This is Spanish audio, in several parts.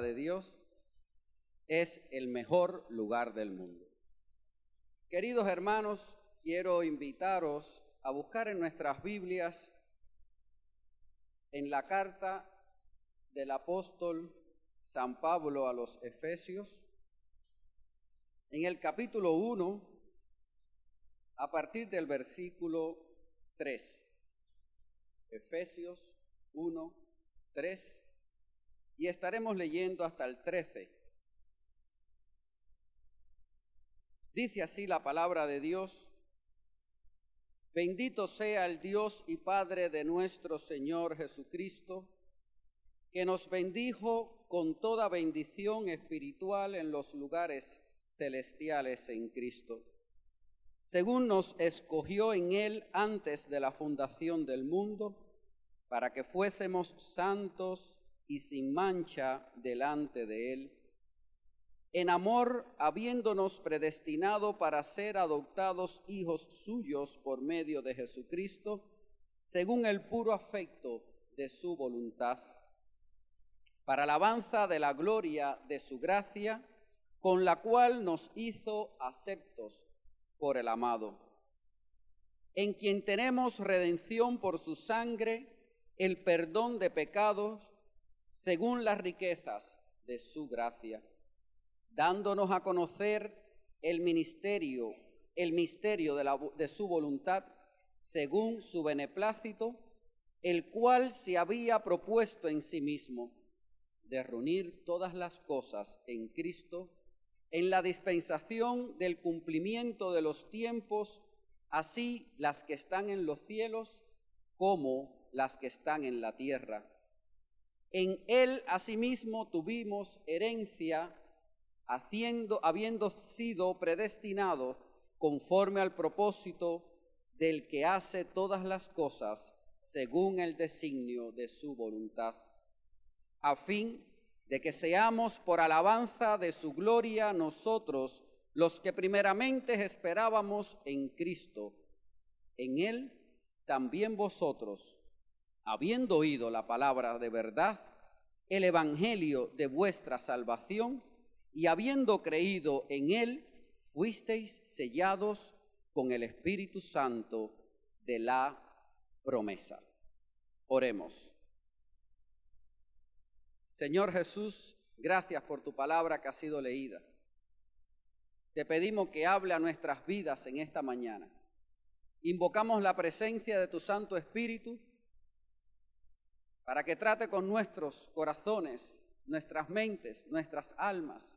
de Dios es el mejor lugar del mundo. Queridos hermanos, quiero invitaros a buscar en nuestras Biblias en la carta del apóstol San Pablo a los Efesios, en el capítulo 1, a partir del versículo 3. Efesios 1, 3, y estaremos leyendo hasta el 13. Dice así la palabra de Dios. Bendito sea el Dios y Padre de nuestro Señor Jesucristo, que nos bendijo con toda bendición espiritual en los lugares celestiales en Cristo, según nos escogió en Él antes de la fundación del mundo, para que fuésemos santos y sin mancha delante de Él. En amor habiéndonos predestinado para ser adoptados hijos suyos por medio de Jesucristo, según el puro afecto de su voluntad, para alabanza de la gloria de su gracia, con la cual nos hizo aceptos por el amado, en quien tenemos redención por su sangre, el perdón de pecados, según las riquezas de su gracia dándonos a conocer el ministerio, el misterio de, de su voluntad, según su beneplácito, el cual se había propuesto en sí mismo de reunir todas las cosas en Cristo, en la dispensación del cumplimiento de los tiempos, así las que están en los cielos como las que están en la tierra. En él asimismo tuvimos herencia haciendo, habiendo sido predestinado conforme al propósito del que hace todas las cosas según el designio de su voluntad, a fin de que seamos por alabanza de su gloria nosotros los que primeramente esperábamos en Cristo. En Él también vosotros, habiendo oído la palabra de verdad, el Evangelio de vuestra salvación, y habiendo creído en Él, fuisteis sellados con el Espíritu Santo de la promesa. Oremos. Señor Jesús, gracias por tu palabra que ha sido leída. Te pedimos que hable a nuestras vidas en esta mañana. Invocamos la presencia de tu Santo Espíritu para que trate con nuestros corazones, nuestras mentes, nuestras almas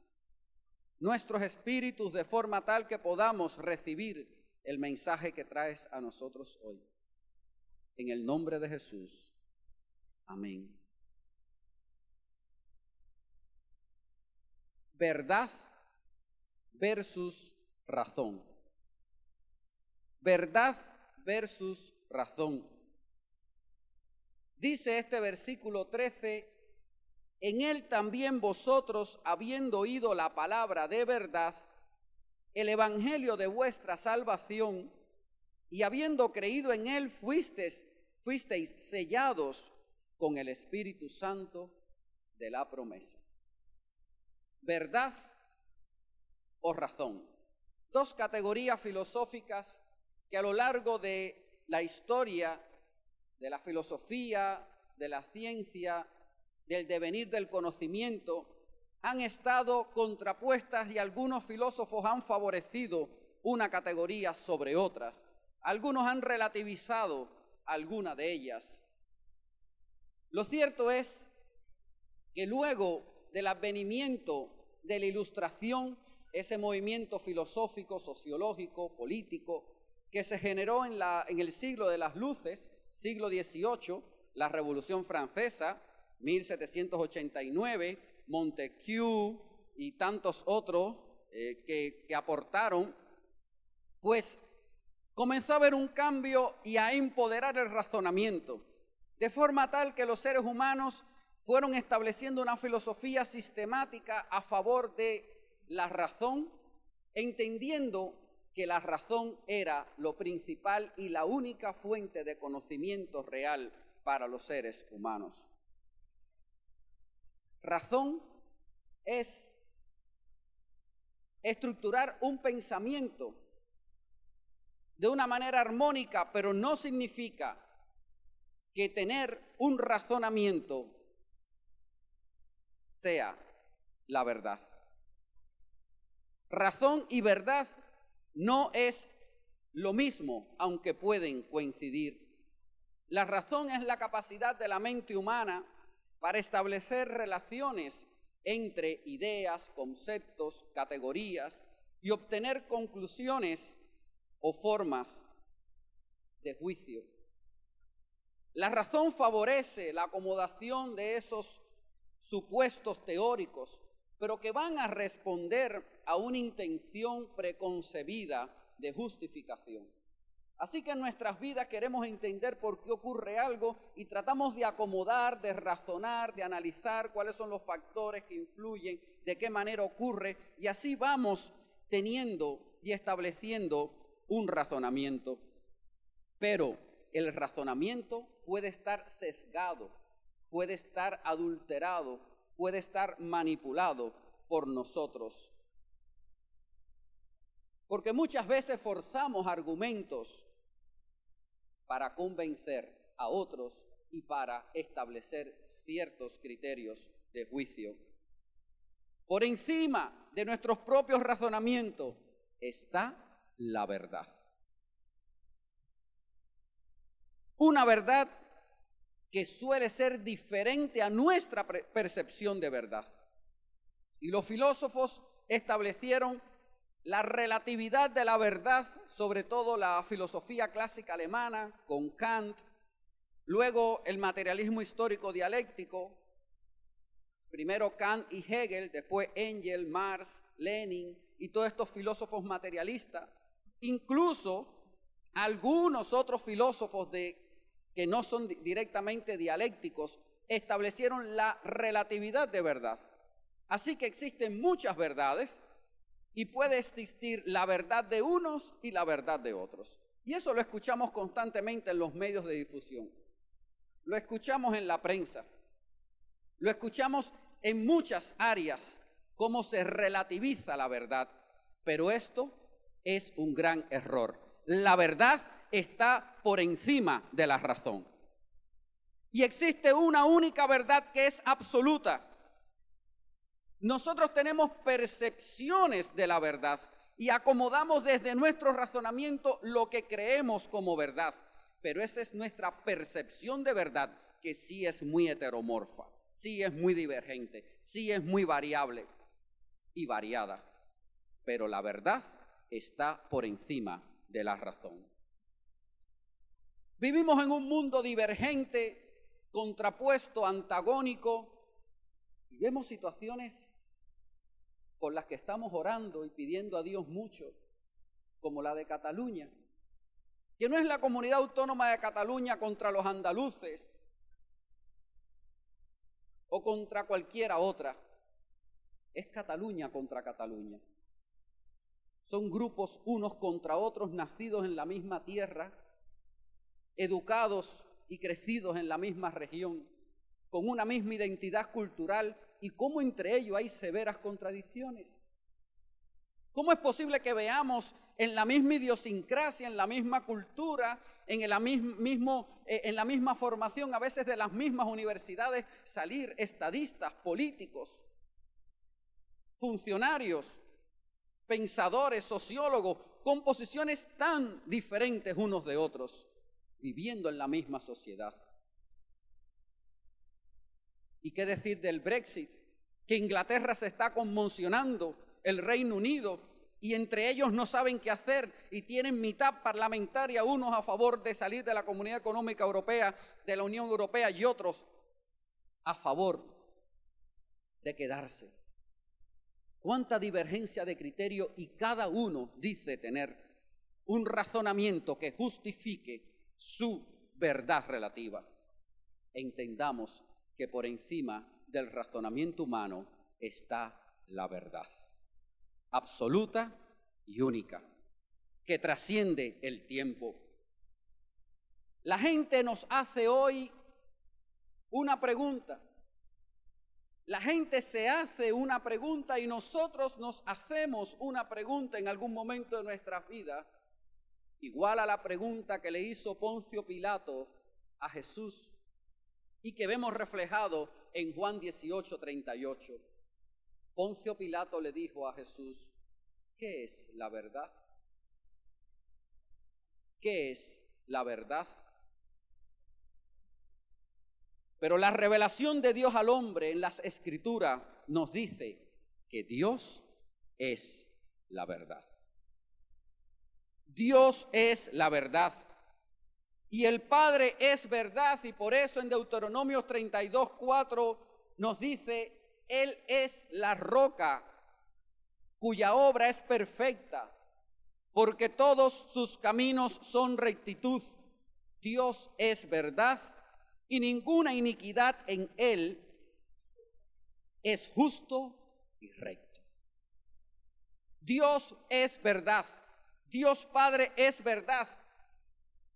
nuestros espíritus de forma tal que podamos recibir el mensaje que traes a nosotros hoy. En el nombre de Jesús. Amén. Verdad versus razón. Verdad versus razón. Dice este versículo 13 en él también vosotros, habiendo oído la palabra de verdad, el evangelio de vuestra salvación, y habiendo creído en él, fuisteis, sellados con el Espíritu Santo de la promesa. ¿Verdad o razón? Dos categorías filosóficas que a lo largo de la historia de la filosofía, de la ciencia, del devenir del conocimiento han estado contrapuestas y algunos filósofos han favorecido una categoría sobre otras. Algunos han relativizado alguna de ellas. Lo cierto es que luego del advenimiento de la ilustración, ese movimiento filosófico, sociológico, político, que se generó en, la, en el siglo de las luces, siglo XVIII, la Revolución Francesa, 1789, Montesquieu y tantos otros eh, que, que aportaron, pues comenzó a haber un cambio y a empoderar el razonamiento, de forma tal que los seres humanos fueron estableciendo una filosofía sistemática a favor de la razón, entendiendo que la razón era lo principal y la única fuente de conocimiento real para los seres humanos razón es estructurar un pensamiento de una manera armónica, pero no significa que tener un razonamiento sea la verdad. Razón y verdad no es lo mismo, aunque pueden coincidir. La razón es la capacidad de la mente humana para establecer relaciones entre ideas, conceptos, categorías y obtener conclusiones o formas de juicio. La razón favorece la acomodación de esos supuestos teóricos, pero que van a responder a una intención preconcebida de justificación. Así que en nuestras vidas queremos entender por qué ocurre algo y tratamos de acomodar, de razonar, de analizar cuáles son los factores que influyen, de qué manera ocurre y así vamos teniendo y estableciendo un razonamiento. Pero el razonamiento puede estar sesgado, puede estar adulterado, puede estar manipulado por nosotros. Porque muchas veces forzamos argumentos para convencer a otros y para establecer ciertos criterios de juicio. Por encima de nuestros propios razonamientos está la verdad. Una verdad que suele ser diferente a nuestra percepción de verdad. Y los filósofos establecieron la relatividad de la verdad, sobre todo la filosofía clásica alemana con Kant, luego el materialismo histórico dialéctico, primero Kant y Hegel, después Engel, Marx, Lenin y todos estos filósofos materialistas, incluso algunos otros filósofos de, que no son directamente dialécticos establecieron la relatividad de verdad. Así que existen muchas verdades y puede existir la verdad de unos y la verdad de otros. Y eso lo escuchamos constantemente en los medios de difusión. Lo escuchamos en la prensa. Lo escuchamos en muchas áreas, cómo se relativiza la verdad. Pero esto es un gran error. La verdad está por encima de la razón. Y existe una única verdad que es absoluta, nosotros tenemos percepciones de la verdad y acomodamos desde nuestro razonamiento lo que creemos como verdad. Pero esa es nuestra percepción de verdad, que sí es muy heteromorfa, sí es muy divergente, sí es muy variable y variada. Pero la verdad está por encima de la razón. Vivimos en un mundo divergente, contrapuesto, antagónico, y vemos situaciones por las que estamos orando y pidiendo a Dios mucho, como la de Cataluña, que no es la comunidad autónoma de Cataluña contra los andaluces o contra cualquiera otra, es Cataluña contra Cataluña. Son grupos unos contra otros nacidos en la misma tierra, educados y crecidos en la misma región, con una misma identidad cultural y cómo entre ellos hay severas contradicciones. ¿Cómo es posible que veamos en la misma idiosincrasia, en la misma cultura, en, el mismo, eh, en la misma formación, a veces de las mismas universidades, salir estadistas, políticos, funcionarios, pensadores, sociólogos, con posiciones tan diferentes unos de otros, viviendo en la misma sociedad? ¿Y qué decir del Brexit? Que Inglaterra se está conmocionando, el Reino Unido, y entre ellos no saben qué hacer y tienen mitad parlamentaria, unos a favor de salir de la Comunidad Económica Europea, de la Unión Europea, y otros a favor de quedarse. Cuánta divergencia de criterio y cada uno dice tener un razonamiento que justifique su verdad relativa. Entendamos que por encima del razonamiento humano está la verdad, absoluta y única, que trasciende el tiempo. La gente nos hace hoy una pregunta. La gente se hace una pregunta y nosotros nos hacemos una pregunta en algún momento de nuestra vida, igual a la pregunta que le hizo Poncio Pilato a Jesús y que vemos reflejado en Juan 18, 38. Poncio Pilato le dijo a Jesús, ¿qué es la verdad? ¿Qué es la verdad? Pero la revelación de Dios al hombre en las escrituras nos dice que Dios es la verdad. Dios es la verdad. Y el Padre es verdad y por eso en Deuteronomio 32, 4 nos dice, Él es la roca cuya obra es perfecta, porque todos sus caminos son rectitud. Dios es verdad y ninguna iniquidad en él es justo y recto. Dios es verdad. Dios Padre es verdad.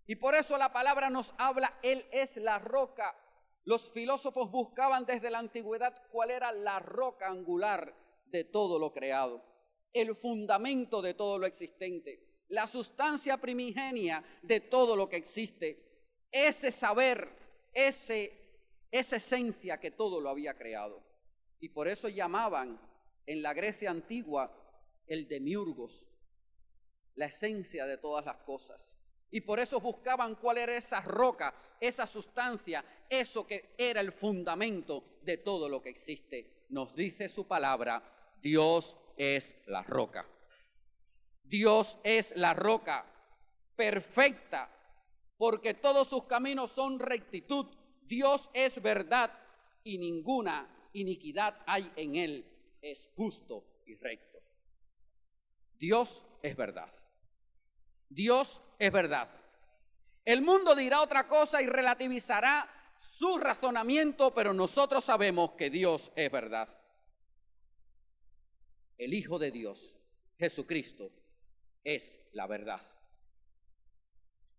Y por eso la palabra nos habla, Él es la roca. Los filósofos buscaban desde la antigüedad cuál era la roca angular de todo lo creado, el fundamento de todo lo existente, la sustancia primigenia de todo lo que existe. Ese saber ese, esa esencia que todo lo había creado. Y por eso llamaban en la Grecia antigua el demiurgos, la esencia de todas las cosas. Y por eso buscaban cuál era esa roca, esa sustancia, eso que era el fundamento de todo lo que existe. Nos dice su palabra, Dios es la roca. Dios es la roca perfecta, porque todos sus caminos son rectitud. Dios es verdad y ninguna iniquidad hay en él. Es justo y recto. Dios es verdad. Dios es verdad. El mundo dirá otra cosa y relativizará su razonamiento, pero nosotros sabemos que Dios es verdad. El Hijo de Dios, Jesucristo, es la verdad.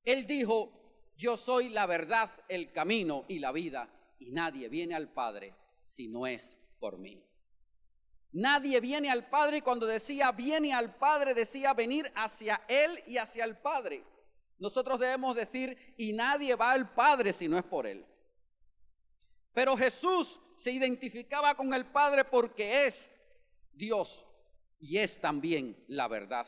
Él dijo, yo soy la verdad, el camino y la vida, y nadie viene al Padre si no es por mí. Nadie viene al Padre cuando decía viene al Padre, decía venir hacia Él y hacia el Padre. Nosotros debemos decir, y nadie va al Padre si no es por Él. Pero Jesús se identificaba con el Padre porque es Dios y es también la verdad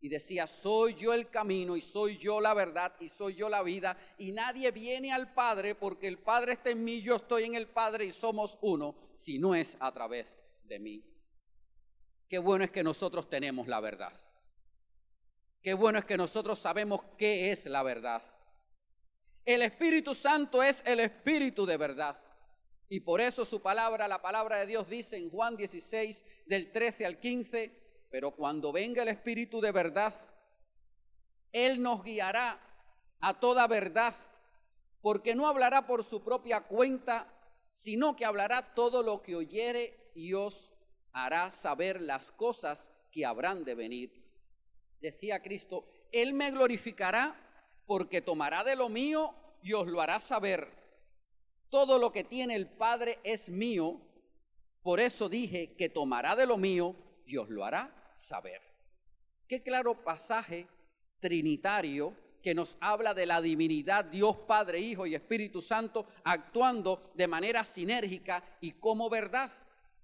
y decía, soy yo el camino y soy yo la verdad y soy yo la vida y nadie viene al Padre porque el Padre está en mí, yo estoy en el Padre y somos uno, si no es a través de mí. Qué bueno es que nosotros tenemos la verdad. Qué bueno es que nosotros sabemos qué es la verdad. El Espíritu Santo es el Espíritu de verdad. Y por eso su palabra, la palabra de Dios dice en Juan 16, del 13 al 15, pero cuando venga el Espíritu de verdad, Él nos guiará a toda verdad, porque no hablará por su propia cuenta, sino que hablará todo lo que oyere y hará saber las cosas que habrán de venir. Decía Cristo, Él me glorificará porque tomará de lo mío y os lo hará saber. Todo lo que tiene el Padre es mío, por eso dije que tomará de lo mío y os lo hará saber. Qué claro pasaje trinitario que nos habla de la divinidad, Dios Padre, Hijo y Espíritu Santo actuando de manera sinérgica y como verdad.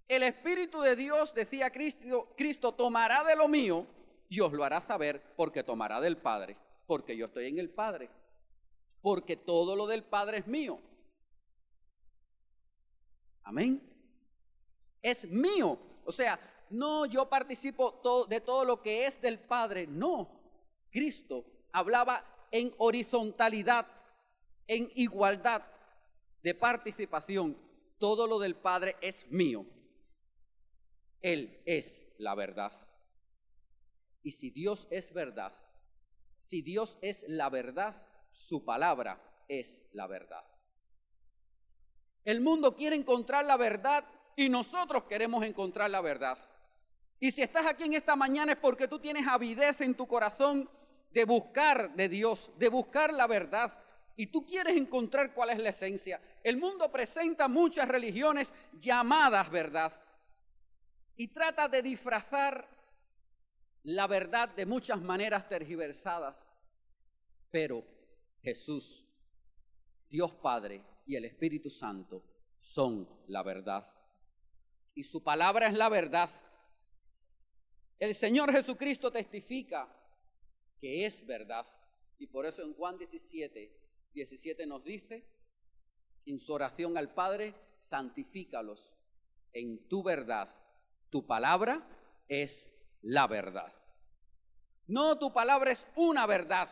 El Espíritu de Dios, decía Cristo, Cristo tomará de lo mío y os lo hará saber porque tomará del Padre, porque yo estoy en el Padre, porque todo lo del Padre es mío. Amén. Es mío. O sea, no, yo participo de todo lo que es del Padre. No, Cristo hablaba en horizontalidad, en igualdad de participación. Todo lo del Padre es mío. Él es la verdad. Y si Dios es verdad, si Dios es la verdad, su palabra es la verdad. El mundo quiere encontrar la verdad y nosotros queremos encontrar la verdad. Y si estás aquí en esta mañana es porque tú tienes avidez en tu corazón de buscar de Dios, de buscar la verdad, y tú quieres encontrar cuál es la esencia, el mundo presenta muchas religiones llamadas verdad y trata de disfrazar la verdad de muchas maneras tergiversadas. Pero Jesús, Dios Padre y el Espíritu Santo son la verdad. Y su palabra es la verdad. El Señor Jesucristo testifica que es verdad. Y por eso en Juan 17, 17 nos dice, en su oración al Padre, santifícalos en tu verdad. Tu palabra es la verdad. No, tu palabra es una verdad.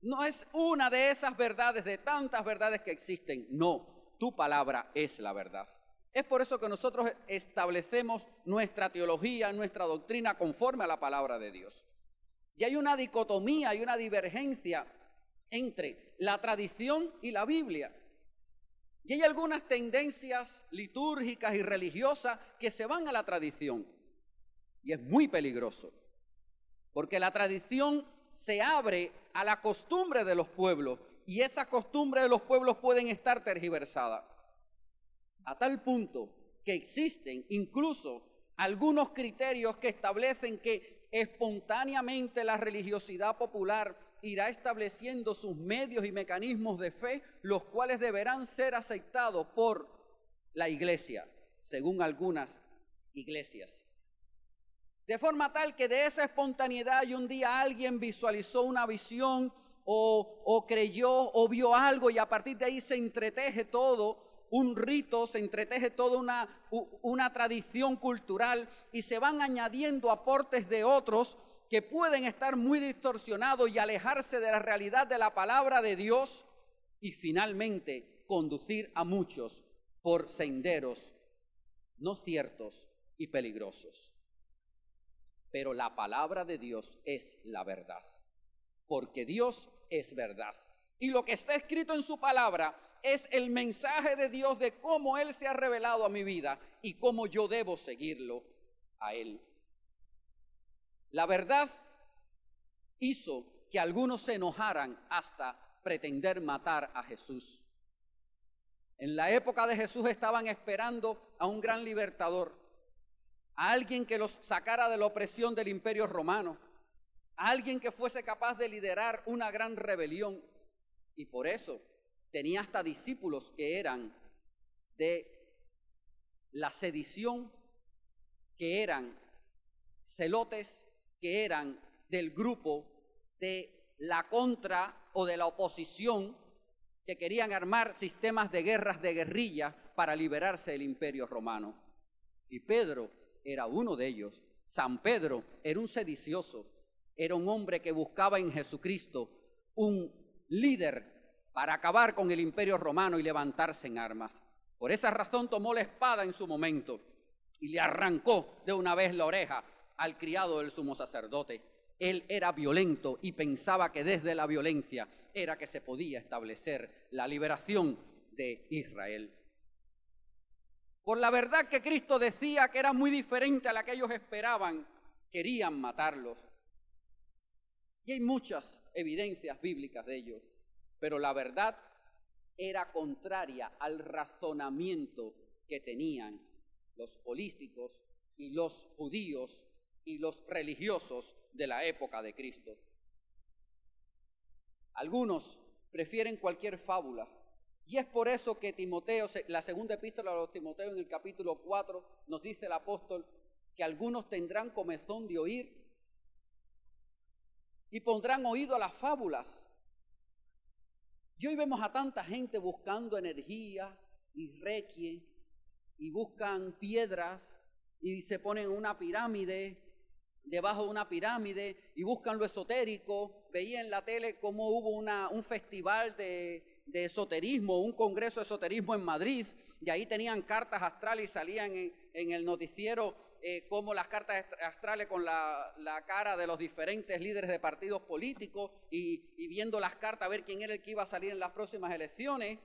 No es una de esas verdades, de tantas verdades que existen. No, tu palabra es la verdad. Es por eso que nosotros establecemos nuestra teología, nuestra doctrina conforme a la palabra de Dios. Y hay una dicotomía, hay una divergencia entre la tradición y la Biblia. Y hay algunas tendencias litúrgicas y religiosas que se van a la tradición. Y es muy peligroso, porque la tradición se abre a la costumbre de los pueblos y esa costumbre de los pueblos pueden estar tergiversadas. A tal punto que existen incluso algunos criterios que establecen que espontáneamente la religiosidad popular irá estableciendo sus medios y mecanismos de fe, los cuales deberán ser aceptados por la iglesia, según algunas iglesias. De forma tal que de esa espontaneidad y un día alguien visualizó una visión o, creyó o vio algo y a partir de ahí se entreteje todo un rito, se entreteje toda una, tradición cultural y se van añadiendo aportes de otros que pueden estar muy distorsionados y alejarse de la realidad de la palabra de Dios y finalmente conducir a muchos por senderos no ciertos y peligrosos. Pero la palabra de Dios es la verdad, porque Dios es verdad. Y lo que está escrito en su palabra es el mensaje de Dios de cómo Él se ha revelado a mi vida y cómo yo debo seguirlo a Él. La verdad hizo que algunos se enojaran hasta pretender matar a Jesús. En la época de Jesús estaban esperando a un gran libertador, a alguien que los sacara de la opresión del imperio romano, a alguien que fuese capaz de liderar una gran rebelión. Y por eso tenía hasta discípulos que eran de la sedición, que eran celotes que eran del grupo de la contra o de la oposición que querían armar sistemas de guerras de guerrilla para liberarse del imperio romano. Y Pedro era uno de ellos. San Pedro era un sedicioso, era un hombre que buscaba en Jesucristo un líder para acabar con el imperio romano y levantarse en armas. Por esa razón tomó la espada en su momento y le arrancó de una vez la oreja al criado del sumo sacerdote. Él era violento y pensaba que desde la violencia era que se podía establecer la liberación de Israel. Por la verdad que Cristo decía que era muy diferente a la que ellos esperaban, querían matarlos. Y hay muchas evidencias bíblicas de ello, pero la verdad era contraria al razonamiento que tenían los políticos y los judíos y los religiosos de la época de Cristo. Algunos prefieren cualquier fábula. Y es por eso que Timoteo, la segunda epístola de Timoteo en el capítulo 4, nos dice el apóstol que algunos tendrán comezón de oír y pondrán oído a las fábulas. Y hoy vemos a tanta gente buscando energía y requie y buscan piedras y se ponen una pirámide debajo de una pirámide y buscan lo esotérico. Veía en la tele cómo hubo una, un festival de, de, esoterismo, un congreso de esoterismo en Madrid, y ahí tenían cartas astrales y salían en, el noticiero eh, como las cartas astrales con la, la, cara de los diferentes líderes de partidos políticos y, y viendo las cartas a ver quién era el que iba a salir en las próximas elecciones.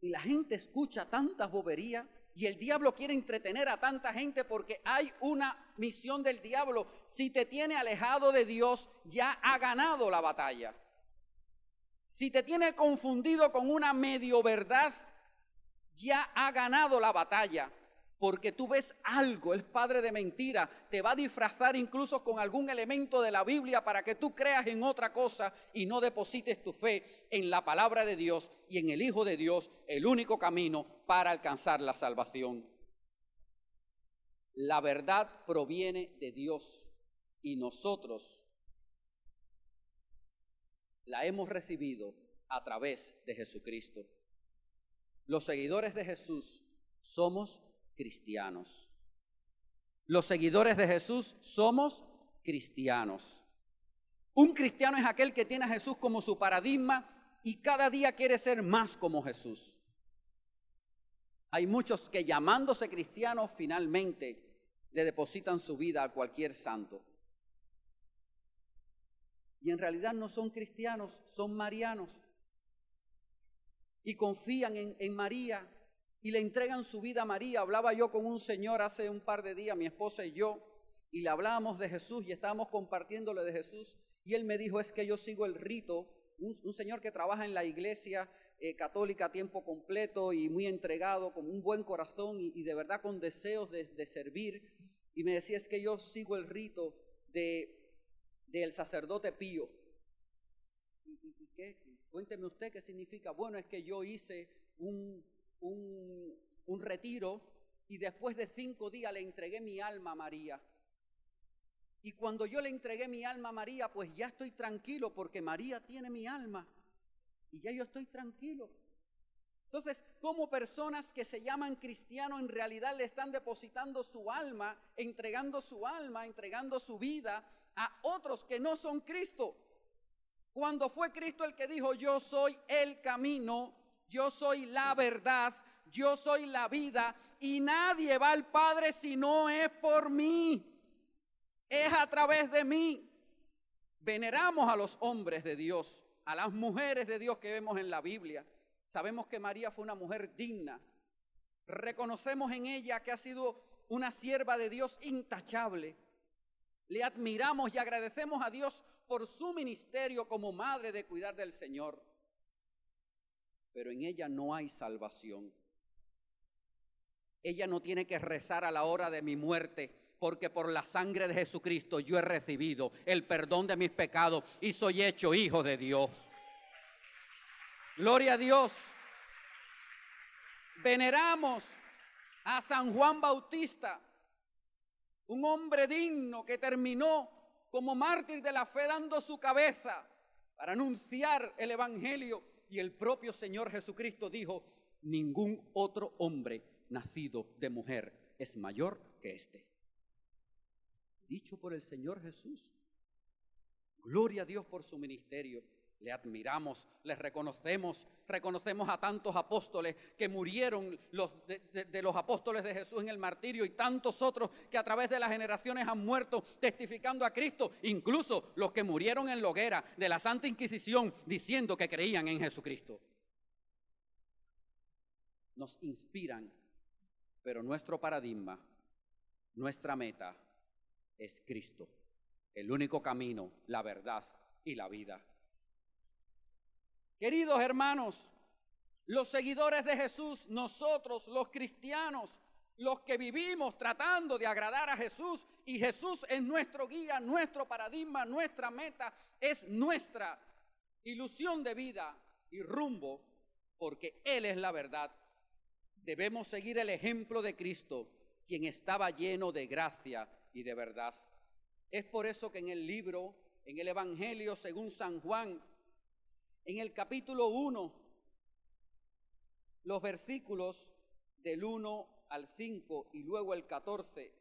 Y la gente escucha tantas boberías y el diablo quiere entretener a tanta gente porque hay una misión del diablo. Si te tiene alejado de Dios, ya ha ganado la batalla. Si te tiene confundido con una medio verdad, ya ha ganado la batalla porque tú ves algo, el padre de mentira, te va a disfrazar incluso con algún elemento de la Biblia para que tú creas en otra cosa y no deposites tu fe en la palabra de Dios y en el Hijo de Dios, el único camino para alcanzar la salvación. La verdad proviene de Dios y nosotros la hemos recibido a través de Jesucristo. Los seguidores de Jesús somos cristianos. Los seguidores de Jesús somos cristianos. Un cristiano es aquel que tiene a Jesús como su paradigma y cada día quiere ser más como Jesús. Hay muchos que llamándose cristianos finalmente le depositan su vida a cualquier santo. Y en realidad no son cristianos, son marianos. Y confían en, María y le entregan su vida a María. Hablaba yo con un señor hace un par de días, mi esposa y yo, y le hablábamos de Jesús y estábamos compartiéndole de Jesús. Y él me dijo, es que yo sigo el rito, un, señor que trabaja en la iglesia eh, católica a tiempo completo y muy entregado, con un buen corazón y, de verdad con deseos de, servir. Y me decía, es que yo sigo el rito de del sacerdote pío. ¿Y, qué? Cuénteme usted qué significa. Bueno, es que yo hice un, un, retiro y después de cinco días le entregué mi alma a María. Y cuando yo le entregué mi alma a María, pues ya estoy tranquilo porque María tiene mi alma. Y ya yo estoy tranquilo. Entonces, como personas que se llaman cristianos en realidad le están depositando su alma, entregando su alma, entregando su vida a otros que no son Cristo. Cuando fue Cristo el que dijo, yo soy el camino, yo soy la verdad, yo soy la vida y nadie va al Padre si no es por mí. Es a través de mí. Veneramos a los hombres de Dios, a las mujeres de Dios que vemos en la Biblia. Sabemos que María fue una mujer digna. Reconocemos en ella que ha sido una sierva de Dios intachable. Le admiramos y agradecemos a Dios por su ministerio como madre de cuidar del Señor pero en ella no hay salvación. Ella no tiene que rezar a la hora de mi muerte, porque por la sangre de Jesucristo yo he recibido el perdón de mis pecados y soy hecho hijo de Dios. Gloria a Dios. Veneramos a San Juan Bautista, un hombre digno que terminó como mártir de la fe dando su cabeza para anunciar el Evangelio y el propio Señor Jesucristo dijo, ningún otro hombre nacido de mujer es mayor que este. Dicho por el Señor Jesús. Gloria a Dios por su ministerio. Le admiramos, le reconocemos, reconocemos a tantos apóstoles que murieron los, de, los apóstoles de Jesús en el martirio y tantos otros que a través de las generaciones han muerto testificando a Cristo, incluso los que murieron en la hoguera de la Santa Inquisición diciendo que creían en Jesucristo. Nos inspiran, pero nuestro paradigma, nuestra meta es Cristo, el único camino, la verdad y la vida. Queridos hermanos, los seguidores de Jesús, nosotros los cristianos, los que vivimos tratando de agradar a Jesús y Jesús es nuestro guía, nuestro paradigma, nuestra meta, es nuestra ilusión de vida y rumbo, porque Él es la verdad. Debemos seguir el ejemplo de Cristo, quien estaba lleno de gracia y de verdad. Es por eso que en el libro, en el Evangelio según San Juan, en el capítulo 1, los versículos del 1 al 5 y luego el 14,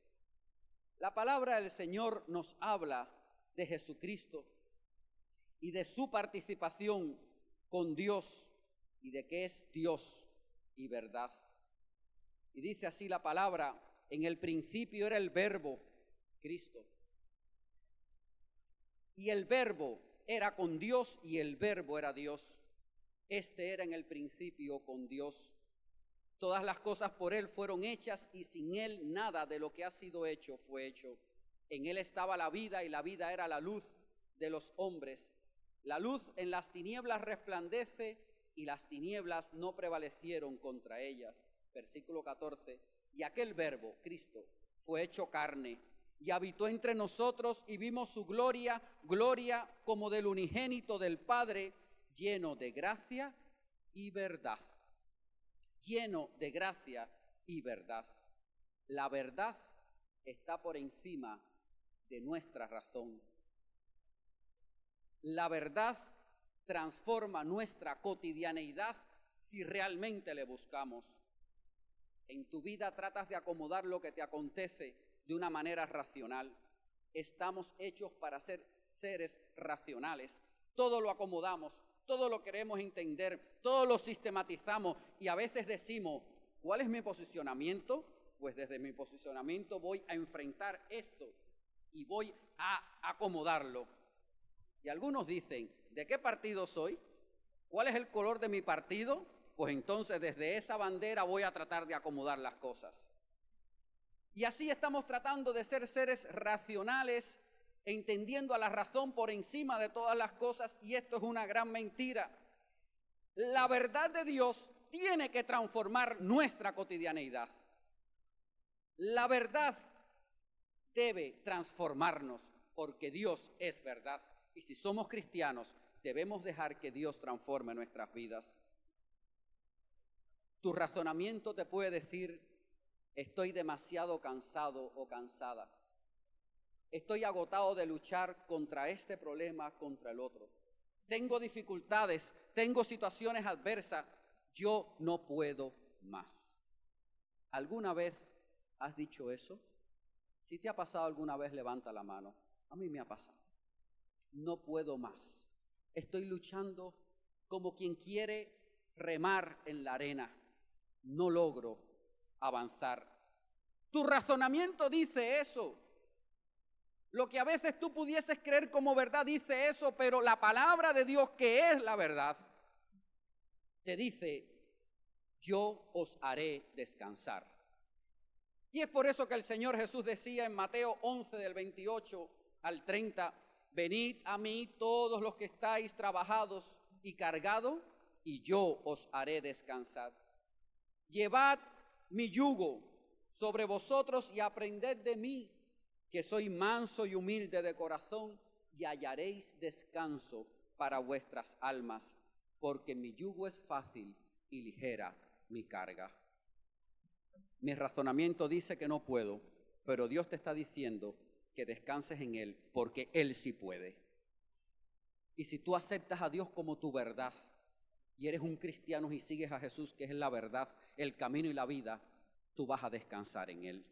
la palabra del Señor nos habla de Jesucristo y de su participación con Dios y de que es Dios y verdad. Y dice así la palabra, en el principio era el verbo, Cristo. Y el verbo era con Dios y el verbo era Dios. Este era en el principio con Dios. Todas las cosas por Él fueron hechas y sin Él nada de lo que ha sido hecho fue hecho. En Él estaba la vida y la vida era la luz de los hombres. La luz en las tinieblas resplandece y las tinieblas no prevalecieron contra ella. Versículo 14. Y aquel verbo, Cristo, fue hecho carne y habitó entre nosotros y vimos su gloria, gloria como del unigénito del Padre, lleno de gracia y verdad. Lleno de gracia y verdad. La verdad está por encima de nuestra razón. La verdad transforma nuestra cotidianeidad si realmente le buscamos. En tu vida tratas de acomodar lo que te acontece de una manera racional. Estamos hechos para ser seres racionales. Todo lo acomodamos, todo lo queremos entender, todo lo sistematizamos y a veces decimos, ¿cuál es mi posicionamiento? Pues desde mi posicionamiento voy a enfrentar esto y voy a acomodarlo. Y algunos dicen, ¿de qué partido soy? ¿Cuál es el color de mi partido? Pues entonces desde esa bandera voy a tratar de acomodar las cosas. Y así estamos tratando de ser seres racionales, entendiendo a la razón por encima de todas las cosas, y esto es una gran mentira. La verdad de Dios tiene que transformar nuestra cotidianeidad. La verdad debe transformarnos porque Dios es verdad. Y si somos cristianos, debemos dejar que Dios transforme nuestras vidas. Tu razonamiento te puede decir, estoy demasiado cansado o cansada. Estoy agotado de luchar contra este problema, contra el otro. Tengo dificultades, tengo situaciones adversas. Yo no puedo más. ¿Alguna vez has dicho eso? Si te ha pasado alguna vez, levanta la mano. A mí me ha pasado. No puedo más. Estoy luchando como quien quiere remar en la arena. No logro avanzar. Tu razonamiento dice eso. Lo que a veces tú pudieses creer como verdad dice eso, pero la palabra de Dios, que es la verdad, te dice, yo os haré descansar. Y es por eso que el Señor Jesús decía en Mateo 11 del 28 al 30, venid a mí todos los que estáis trabajados y cargados, y yo os haré descansar. Llevad mi yugo sobre vosotros y aprended de mí, que soy manso y humilde de corazón, y hallaréis descanso para vuestras almas, porque mi yugo es fácil y ligera mi carga. Mi razonamiento dice que no puedo, pero Dios te está diciendo que descanses en Él, porque Él sí puede. Y si tú aceptas a Dios como tu verdad, y eres un cristiano y sigues a Jesús, que es la verdad, el camino y la vida, tú vas a descansar en Él.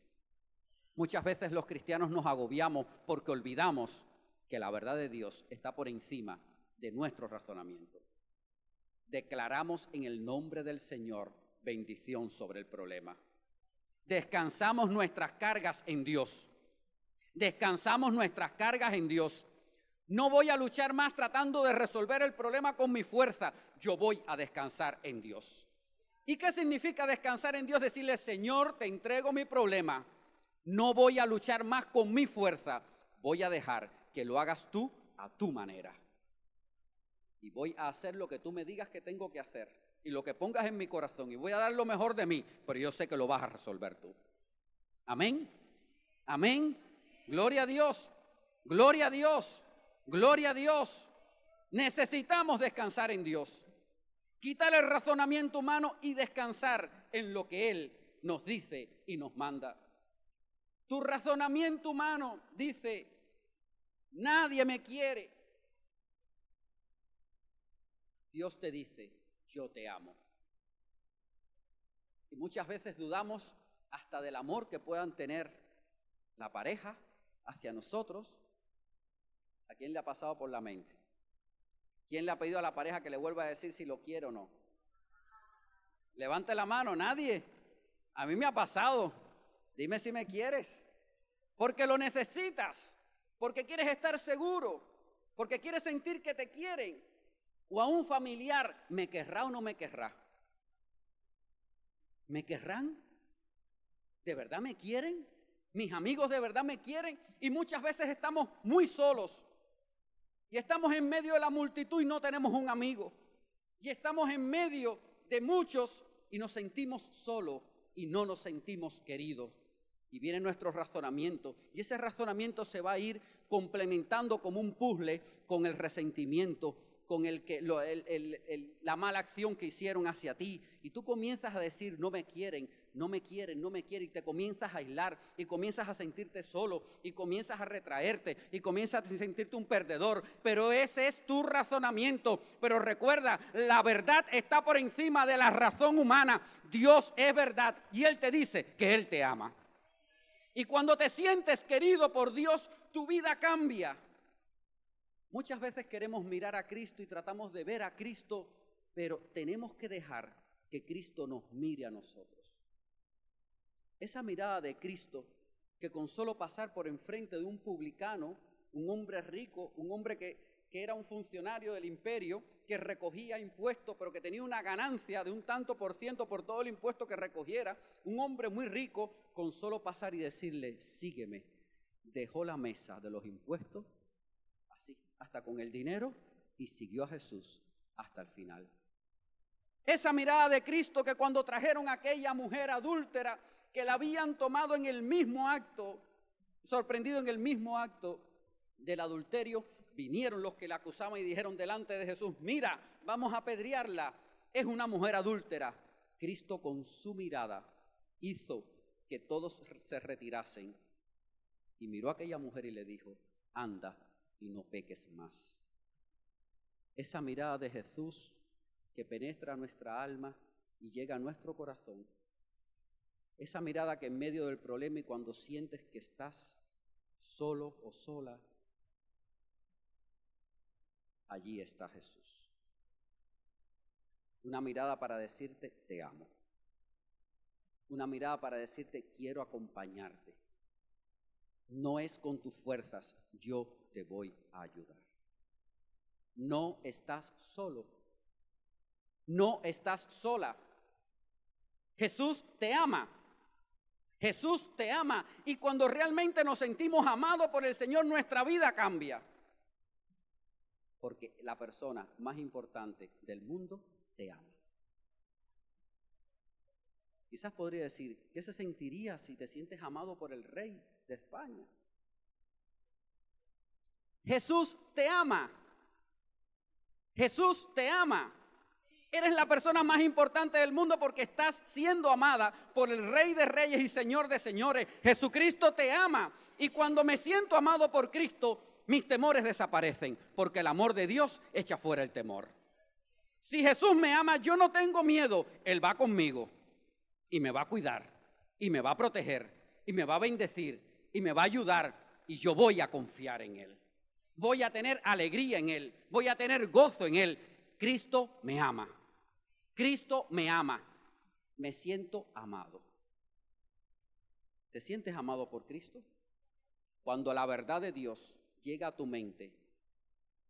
Muchas veces los cristianos nos agobiamos porque olvidamos que la verdad de Dios está por encima de nuestro razonamiento. Declaramos en el nombre del Señor bendición sobre el problema descansamos nuestras cargas en Dios. Descansamos nuestras cargas en Dios. No voy a luchar más tratando de resolver el problema con mi fuerza. Yo voy a descansar en Dios. ¿Y qué significa descansar en Dios? Decirle, Señor, te entrego mi problema. No voy a luchar más con mi fuerza. Voy a dejar que lo hagas tú a tu manera. Y voy a hacer lo que tú me digas que tengo que hacer y lo que pongas en mi corazón y voy a dar lo mejor de mí, pero yo sé que lo vas a resolver tú. Amén. Amén. Gloria a Dios. Gloria a Dios. Gloria a Dios. Necesitamos descansar en Dios. Quitar el razonamiento humano y descansar en lo que Él nos dice y nos manda. Tu razonamiento humano dice, nadie me quiere. Dios te dice, yo te amo. Y muchas veces dudamos hasta del amor que puedan tener la pareja hacia nosotros. ¿A quién le ha pasado por la mente? ¿Quién le ha pedido a la pareja que le vuelva a decir si lo quiere o no? Levante la mano, nadie. A mí me ha pasado. Dime si me quieres. Porque lo necesitas. Porque quieres estar seguro. Porque quieres sentir que te quieren o a un familiar, ¿me querrá o no me querrá? ¿Me querrán? ¿De verdad me quieren? ¿Mis amigos de verdad me quieren? Y muchas veces estamos muy solos. Y estamos en medio de la multitud y no tenemos un amigo. Y estamos en medio de muchos y nos sentimos solos y no nos sentimos queridos. Y viene nuestro razonamiento. Y ese razonamiento se va a ir complementando como un puzzle con el resentimiento, con el que, la mala acción que hicieron hacia ti. Y tú comienzas a decir, no me quieren, no me quieren, no me quieren. Y te comienzas a aislar y comienzas a sentirte solo y comienzas a retraerte y comienzas a sentirte un perdedor. Pero ese es tu razonamiento. Pero recuerda, la verdad está por encima de la razón humana. Dios es verdad y Él te dice que Él te ama. Y cuando te sientes querido por Dios, tu vida cambia. Muchas veces queremos mirar a Cristo y tratamos de ver a Cristo, pero tenemos que dejar que Cristo nos mire a nosotros. Esa mirada de Cristo que con solo pasar por enfrente de un publicano, un hombre rico, un hombre que, que era un funcionario del imperio, que recogía impuestos, pero que tenía una ganancia de un tanto por ciento por todo el impuesto que recogiera, un hombre muy rico, con solo pasar y decirle, sígueme, dejó la mesa de los impuestos, hasta con el dinero, y siguió a Jesús hasta el final. Esa mirada de Cristo que cuando trajeron a aquella mujer adúltera, que la habían tomado en el mismo acto, sorprendido en el mismo acto del adulterio, vinieron los que la acusaban y dijeron delante de Jesús, mira, vamos a apedrearla, es una mujer adúltera. Cristo con su mirada hizo que todos se retirasen y miró a aquella mujer y le dijo, anda y no peques más. Esa mirada de Jesús que penetra nuestra alma y llega a nuestro corazón. Esa mirada que en medio del problema y cuando sientes que estás solo o sola, allí está Jesús. Una mirada para decirte, te amo. Una mirada para decirte, quiero acompañarte. No es con tus fuerzas, yo te voy a ayudar. No estás solo. No estás sola. Jesús te ama. Jesús te ama. Y cuando realmente nos sentimos amados por el Señor, nuestra vida cambia. Porque la persona más importante del mundo te ama. Quizás podría decir, ¿qué se sentiría si te sientes amado por el rey de España? Jesús te ama. Jesús te ama. Eres la persona más importante del mundo porque estás siendo amada por el Rey de Reyes y Señor de Señores. Jesucristo te ama. Y cuando me siento amado por Cristo, mis temores desaparecen, porque el amor de Dios echa fuera el temor. Si Jesús me ama, yo no tengo miedo, Él va conmigo y me va a cuidar y me va a proteger y me va a bendecir y me va a ayudar y yo voy a confiar en Él. Voy a tener alegría en Él, voy a tener gozo en Él. Cristo me ama. Cristo me ama. Me siento amado. ¿Te sientes amado por Cristo? Cuando la verdad de Dios llega a tu mente,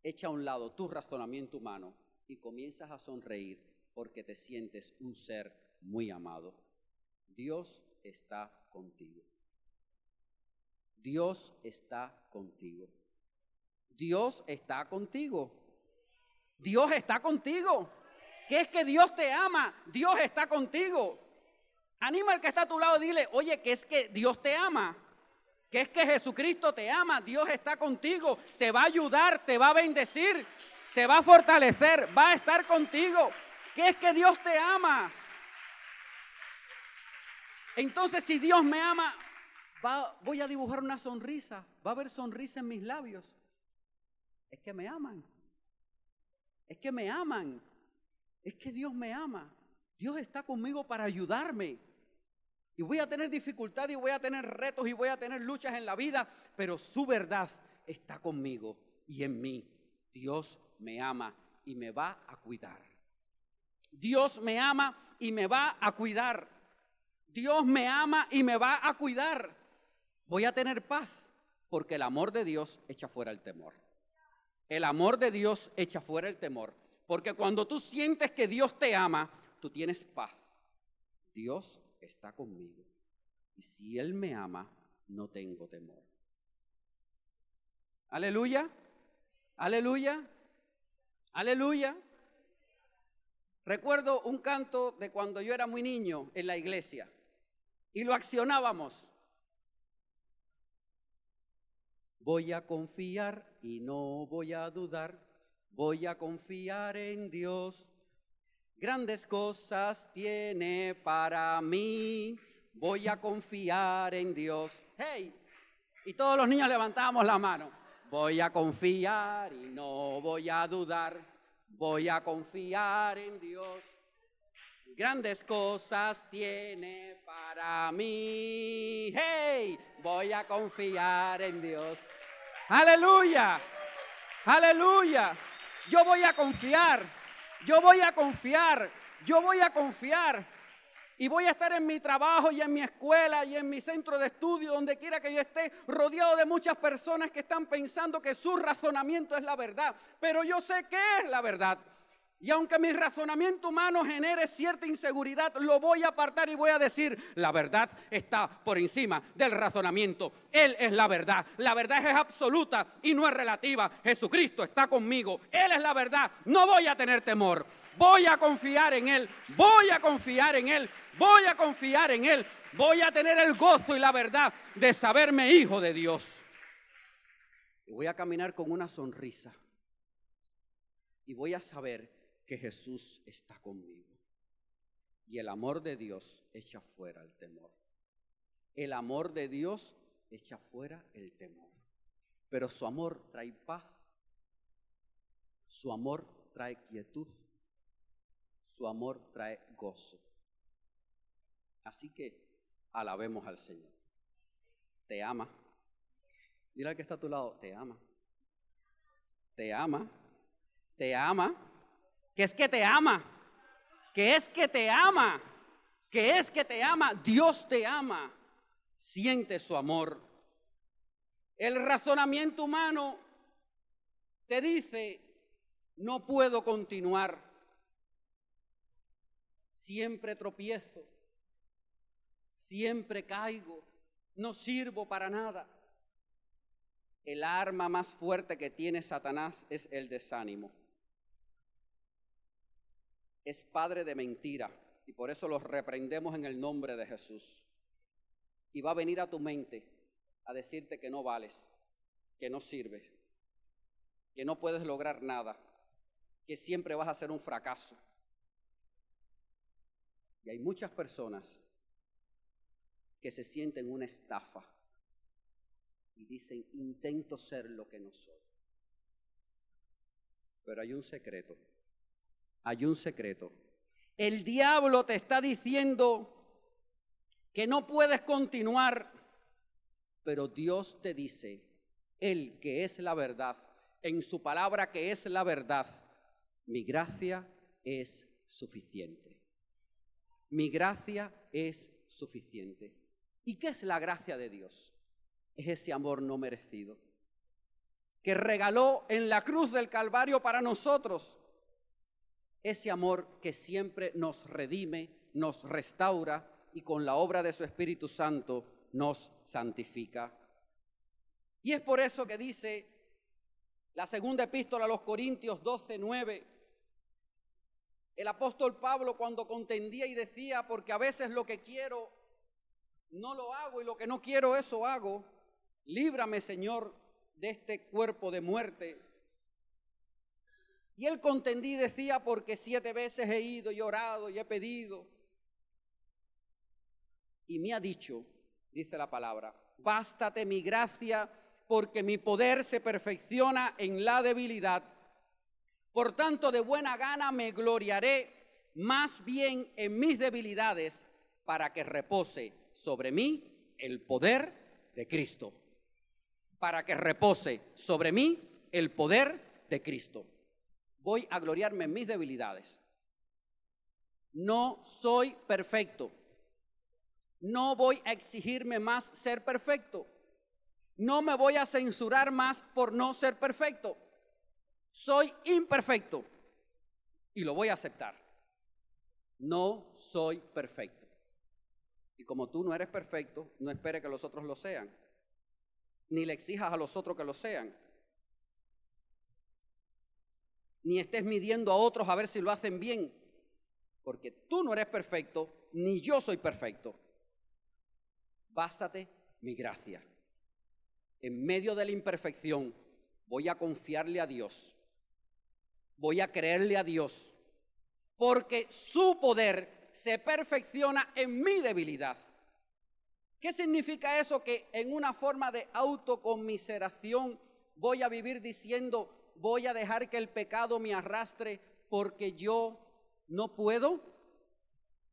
echa a un lado tu razonamiento humano y comienzas a sonreír porque te sientes un ser muy amado. Dios está contigo. Dios está contigo. Dios está contigo. Dios está contigo. ¿Qué es que Dios te ama? Dios está contigo. Anima al que está a tu lado y dile, oye, que es que Dios te ama que es que Jesucristo te ama, Dios está contigo, te va a ayudar, te va a bendecir, te va a fortalecer, va a estar contigo, que es que Dios te ama. Entonces, si Dios me ama, voy a dibujar una sonrisa, va a haber sonrisa en mis labios. Es que me aman, es que me aman, es que Dios me ama. Dios está conmigo para ayudarme. Y voy a tener dificultad y voy a tener retos y voy a tener luchas en la vida, pero su verdad está conmigo y en mí. Dios me ama y me va a cuidar. Dios me ama y me va a cuidar. Dios me ama y me va a cuidar. Voy a tener paz porque el amor de Dios echa fuera el temor. El amor de Dios echa fuera el temor. Porque cuando tú sientes que Dios te ama, tú tienes paz. Dios está conmigo. Y si Él me ama, no tengo temor. Aleluya. Aleluya. Aleluya. Recuerdo un canto de cuando yo era muy niño en la iglesia y lo accionábamos. Voy a confiar y no voy a dudar. Voy a confiar en Dios. Grandes cosas tiene para mí. Voy a confiar en Dios. Hey, y todos los niños levantamos la mano. Voy a confiar y no voy a dudar. Voy a confiar en Dios. Grandes cosas tiene para mí. Hey, voy a confiar en Dios. Aleluya. Aleluya. Yo voy a confiar. Yo voy a confiar. Yo voy a confiar. Y voy a estar en mi trabajo y en mi escuela y en mi centro de estudio, donde quiera que yo esté, rodeado de muchas personas que están pensando que su razonamiento es la verdad. Pero yo sé que es la verdad. Y aunque mi razonamiento humano genere cierta inseguridad, lo voy a apartar y voy a decir, la verdad está por encima del razonamiento. Él es la verdad. La verdad es absoluta y no es relativa. Jesucristo está conmigo. Él es la verdad. No voy a tener temor. Voy a confiar en Él. Voy a confiar en Él. Voy a confiar en Él. Voy a tener el gozo y la verdad de saberme hijo de Dios. Y voy a caminar con una sonrisa. Y voy a saber que Jesús está conmigo. Y el amor de Dios echa fuera el temor. El amor de Dios echa fuera el temor. Pero su amor trae paz. Su amor trae quietud. Su amor trae gozo. Así que alabemos al Señor. Te ama. Mira que está a tu lado, te ama. Te ama. Te ama. Que es que te ama. Que es que te ama. Que es que te ama. Dios te ama. Siente su amor. El razonamiento humano te dice, no puedo continuar. Siempre tropiezo siempre caigo, no sirvo para nada. El arma más fuerte que tiene Satanás es el desánimo. Es padre de mentira y por eso los reprendemos en el nombre de Jesús. Y va a venir a tu mente a decirte que no vales, que no sirves, que no puedes lograr nada, que siempre vas a ser un fracaso. Y hay muchas personas que se sienten una estafa y dicen, intento ser lo que no soy. Pero hay un secreto, hay un secreto. El diablo te está diciendo que no puedes continuar, pero Dios te dice, Él que es la verdad, en su palabra que es la verdad, mi gracia es suficiente. Mi gracia es suficiente. ¿Y qué es la gracia de Dios? Es ese amor no merecido que regaló en la cruz del Calvario para nosotros. Ese amor que siempre nos redime, nos restaura y con la obra de su Espíritu Santo nos santifica. Y es por eso que dice la segunda epístola a los Corintios 12, 9. El apóstol Pablo cuando contendía y decía, porque a veces lo que quiero no lo hago y lo que no quiero eso hago. Líbrame, Señor, de este cuerpo de muerte. Y él contendí decía, porque siete veces he ido y orado y he pedido. Y me ha dicho, dice la palabra, bástate mi gracia, porque mi poder se perfecciona en la debilidad. Por tanto, de buena gana me gloriaré más bien en mis debilidades, para que repose sobre mí el poder de Cristo. Para que repose sobre mí el poder de Cristo. Voy a gloriarme en mis debilidades. No soy perfecto. No voy a exigirme más ser perfecto. No me voy a censurar más por no ser perfecto. Soy imperfecto y lo voy a aceptar. No soy perfecto. Y como tú no eres perfecto, no espere que los otros lo sean. Ni le exijas a los otros que lo sean. Ni estés midiendo a otros a ver si lo hacen bien, porque tú no eres perfecto, ni yo soy perfecto. Bástate mi gracia. En medio de la imperfección voy a confiarle a Dios, voy a creerle a Dios, porque su poder se perfecciona en mi debilidad. ¿Qué significa eso? Que en una forma de autoconmiseración voy a vivir diciendo, voy a dejar que el pecado me arrastre porque yo no puedo.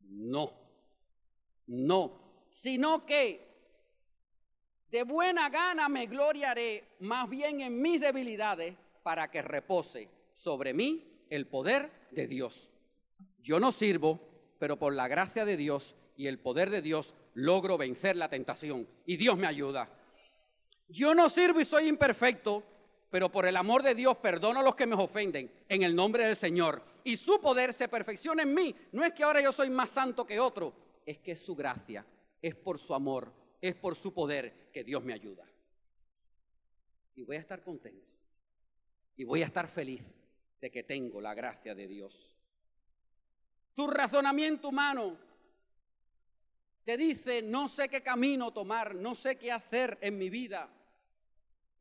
No, no, sino que de buena gana me gloriaré más bien en mis debilidades para que repose sobre mí el poder de Dios. Yo no sirvo, pero por la gracia de Dios y el poder de Dios logro vencer la tentación y Dios me ayuda. Yo no sirvo y soy imperfecto, pero por el amor de Dios perdono a los que me ofenden en el nombre del Señor. Y su poder se perfecciona en mí. No es que ahora yo soy más santo que otro, es que es su gracia, es por su amor, es por su poder que Dios me ayuda. Y voy a estar contento. Y voy a estar feliz de que tengo la gracia de Dios. Tu razonamiento humano te dice, no sé qué camino tomar, no sé qué hacer en mi vida,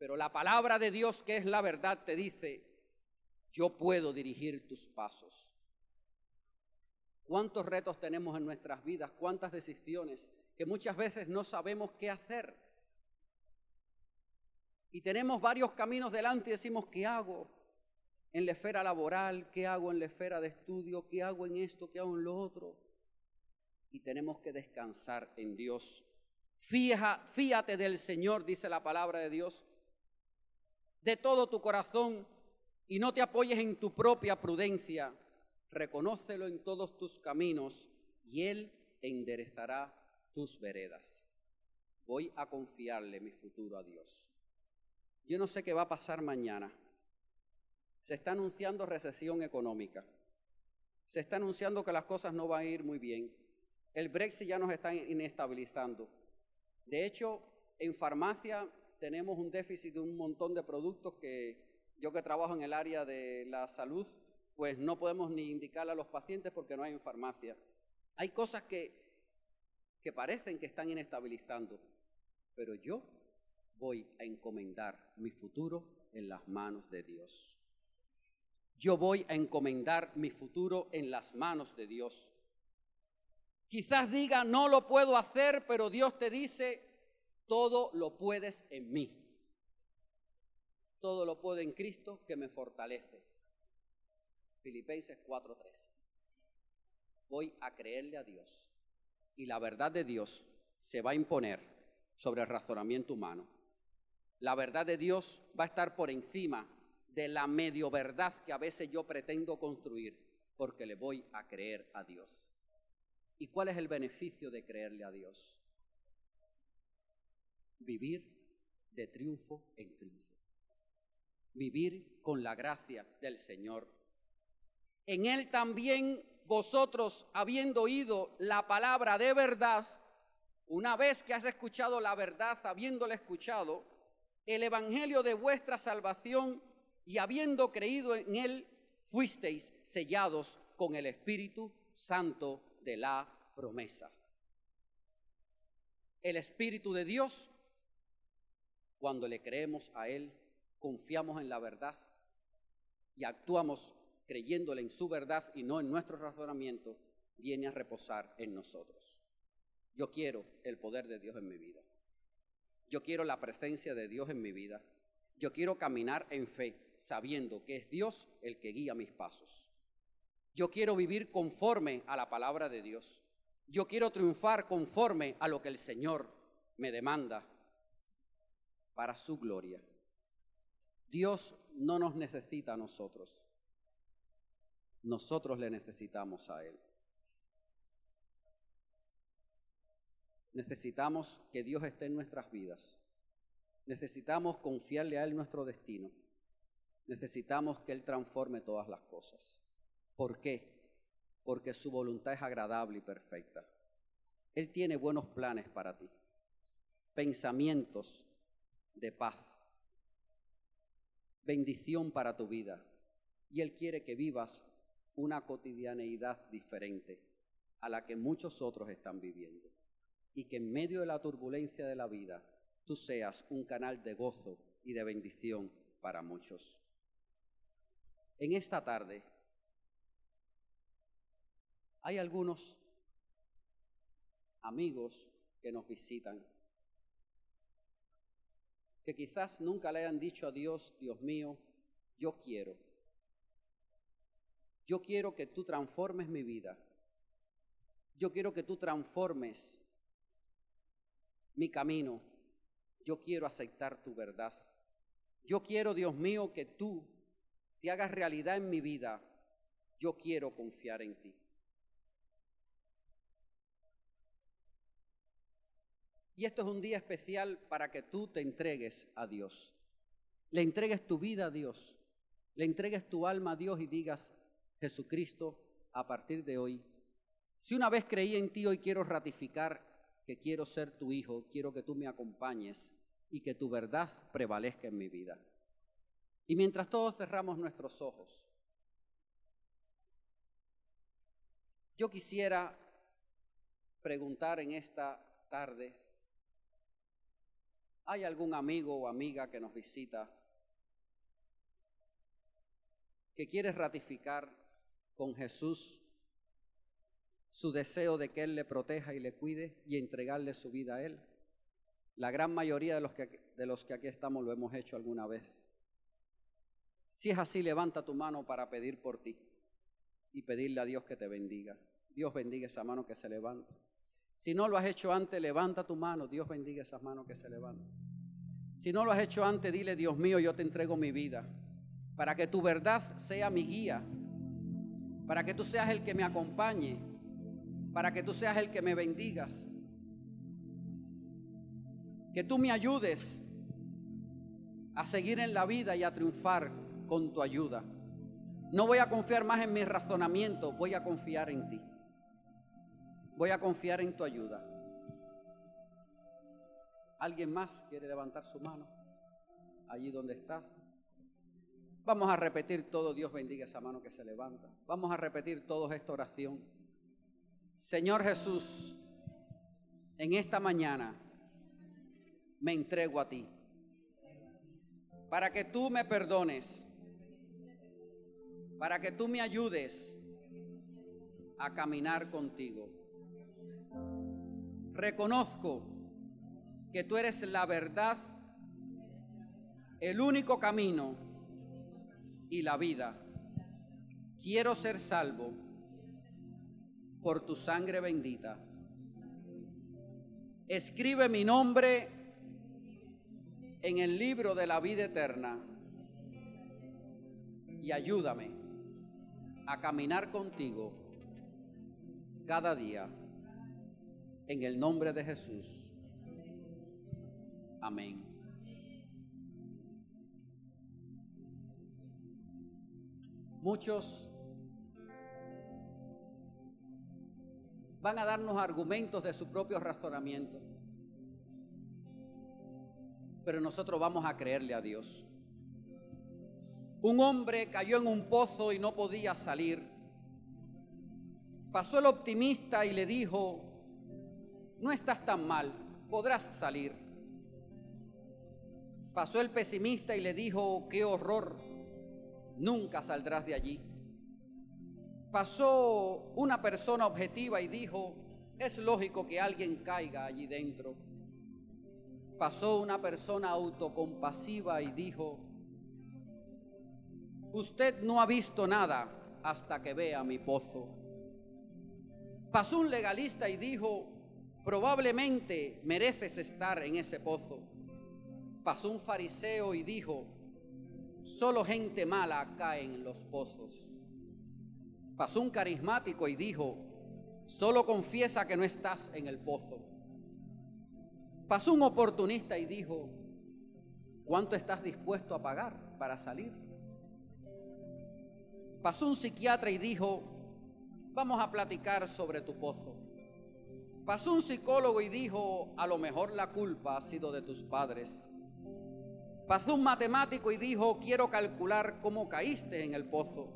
pero la palabra de Dios, que es la verdad, te dice, yo puedo dirigir tus pasos. ¿Cuántos retos tenemos en nuestras vidas? ¿Cuántas decisiones que muchas veces no sabemos qué hacer? Y tenemos varios caminos delante y decimos, ¿qué hago? En la esfera laboral, ¿qué hago en la esfera de estudio? ¿Qué hago en esto? ¿Qué hago en lo otro? y tenemos que descansar en Dios. Fija, fíate del Señor, dice la palabra de Dios, de todo tu corazón y no te apoyes en tu propia prudencia. Reconócelo en todos tus caminos y Él enderezará tus veredas. Voy a confiarle mi futuro a Dios. Yo no sé qué va a pasar mañana. Se está anunciando recesión económica. Se está anunciando que las cosas no van a ir muy bien el Brexit ya nos está inestabilizando. De hecho, en farmacia tenemos un déficit de un montón de productos que yo que trabajo en el área de la salud, pues no podemos ni indicarle a los pacientes porque no hay en farmacia. Hay cosas que, que parecen que están inestabilizando, pero yo voy a encomendar mi futuro en las manos de Dios. Yo voy a encomendar mi futuro en las manos de Dios. Quizás diga, no lo puedo hacer, pero Dios te dice, todo lo puedes en mí. Todo lo puedo en Cristo que me fortalece. Filipenses 4:13. Voy a creerle a Dios y la verdad de Dios se va a imponer sobre el razonamiento humano. La verdad de Dios va a estar por encima de la medio verdad que a veces yo pretendo construir, porque le voy a creer a Dios. ¿Y cuál es el beneficio de creerle a Dios? Vivir de triunfo en triunfo. Vivir con la gracia del Señor. En Él también vosotros, habiendo oído la palabra de verdad, una vez que has escuchado la verdad, habiéndola escuchado, el Evangelio de vuestra salvación y habiendo creído en Él, fuisteis sellados con el Espíritu Santo de la promesa. El Espíritu de Dios, cuando le creemos a Él, confiamos en la verdad y actuamos creyéndole en su verdad y no en nuestro razonamiento, viene a reposar en nosotros. Yo quiero el poder de Dios en mi vida. Yo quiero la presencia de Dios en mi vida. Yo quiero caminar en fe, sabiendo que es Dios el que guía mis pasos. Yo quiero vivir conforme a la palabra de Dios. Yo quiero triunfar conforme a lo que el Señor me demanda para su gloria. Dios no nos necesita a nosotros. Nosotros le necesitamos a Él. Necesitamos que Dios esté en nuestras vidas. Necesitamos confiarle a Él nuestro destino. Necesitamos que Él transforme todas las cosas. ¿Por qué? Porque su voluntad es agradable y perfecta. Él tiene buenos planes para ti, pensamientos de paz, bendición para tu vida Y Él quiere que vivas una cotidianeidad diferente a la que muchos otros están viviendo. Y que en medio de la turbulencia de la vida tú seas un canal de gozo y de bendición para muchos. En esta tarde hay algunos amigos que nos visitan que quizás nunca le hayan dicho a Dios, Dios mío, yo quiero. Yo quiero que tú transformes mi vida. Yo quiero que tú transformes mi camino. Yo quiero aceptar tu verdad. Yo quiero, Dios mío, que tú te hagas realidad en mi vida. Yo quiero confiar en ti. Y esto es un día especial para que tú te entregues a Dios. Le entregues tu vida a Dios. Le entregues tu alma a Dios y digas, Jesucristo, a partir de hoy, si una vez creí en ti, hoy quiero ratificar que quiero ser tu hijo, quiero que tú me acompañes y que tu verdad prevalezca en mi vida. Y mientras todos cerramos nuestros ojos, yo quisiera preguntar en esta tarde, ¿Hay algún amigo o amiga que nos visita que quiere ratificar con Jesús su deseo de que Él le proteja y le cuide y entregarle su vida a Él? La gran mayoría de los que, de los que aquí estamos lo hemos hecho alguna vez. Si es así, levanta tu mano para pedir por ti y pedirle a Dios que te bendiga. Dios bendiga esa mano que se levanta. Si no lo has hecho antes, levanta tu mano. Dios bendiga esas manos que se levantan. Si no lo has hecho antes, dile, Dios mío, yo te entrego mi vida. Para que tu verdad sea mi guía. Para que tú seas el que me acompañe. Para que tú seas el que me bendigas. Que tú me ayudes a seguir en la vida y a triunfar con tu ayuda. No voy a confiar más en mi razonamiento, voy a confiar en ti. Voy a confiar en tu ayuda. ¿Alguien más quiere levantar su mano? Allí donde está. Vamos a repetir todo, Dios bendiga esa mano que se levanta. Vamos a repetir todos esta oración. Señor Jesús, en esta mañana me entrego a ti para que tú me perdones, para que tú me ayudes a caminar contigo. Reconozco que tú eres la verdad, el único camino y la vida. Quiero ser salvo por tu sangre bendita. Escribe mi nombre en el libro de la vida eterna y ayúdame a caminar contigo cada día en el nombre de Jesús. Amén. Muchos van a darnos argumentos de su propio razonamiento, pero nosotros vamos a creerle a Dios. Un hombre cayó en un pozo y no podía salir. Pasó el optimista y le dijo, no estás tan mal, podrás salir. Pasó el pesimista y le dijo, qué horror, nunca saldrás de allí. Pasó una persona objetiva y dijo, es lógico que alguien caiga allí dentro. Pasó una persona autocompasiva y dijo, usted no ha visto nada hasta que vea mi pozo. Pasó un legalista y dijo, probablemente mereces estar en ese pozo. Pasó un fariseo y dijo, solo gente mala cae en los pozos. Pasó un carismático y dijo, solo confiesa que no estás en el pozo. Pasó un oportunista y dijo, ¿cuánto estás dispuesto a pagar para salir? Pasó un psiquiatra y dijo, vamos a platicar sobre tu pozo. Pasó un psicólogo y dijo, a lo mejor la culpa ha sido de tus padres. Pasó un matemático y dijo, quiero calcular cómo caíste en el pozo.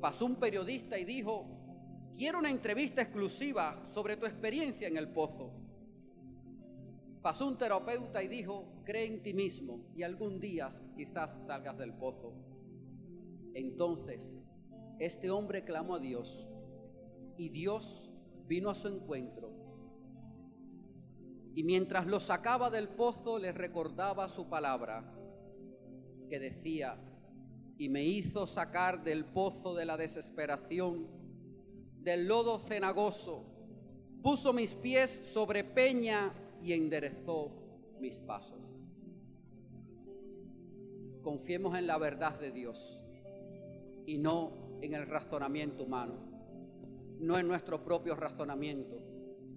Pasó un periodista y dijo, quiero una entrevista exclusiva sobre tu experiencia en el pozo. Pasó un terapeuta y dijo, cree en ti mismo y algún día quizás salgas del pozo. Entonces, este hombre clamó a Dios y Dios vino a su encuentro. Y mientras lo sacaba del pozo, le recordaba su palabra que decía, y me hizo sacar del pozo de la desesperación, del lodo cenagoso, puso mis pies sobre peña y enderezó mis pasos. Confiemos en la verdad de Dios y no en el razonamiento humano, no en nuestro propio razonamiento.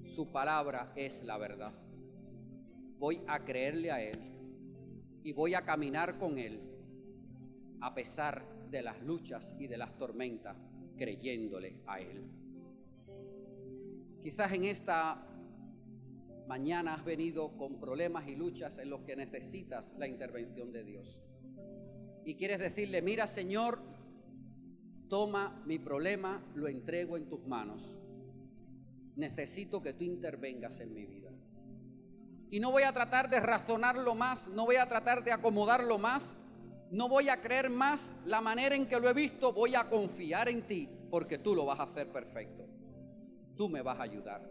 Su palabra es la verdad. Voy a creerle a Él y voy a caminar con Él a pesar de las luchas y de las tormentas, creyéndole a Él. Quizás en esta mañana has venido con problemas y luchas en los que necesitas la intervención de Dios. Y quieres decirle, mira Señor, toma mi problema, lo entrego en tus manos. Necesito que tú intervengas en mi vida. Y no voy a tratar de razonarlo más, no voy a tratar de acomodarlo más, no voy a creer más la manera en que lo he visto, voy a confiar en ti, porque tú lo vas a hacer perfecto. Tú me vas a ayudar.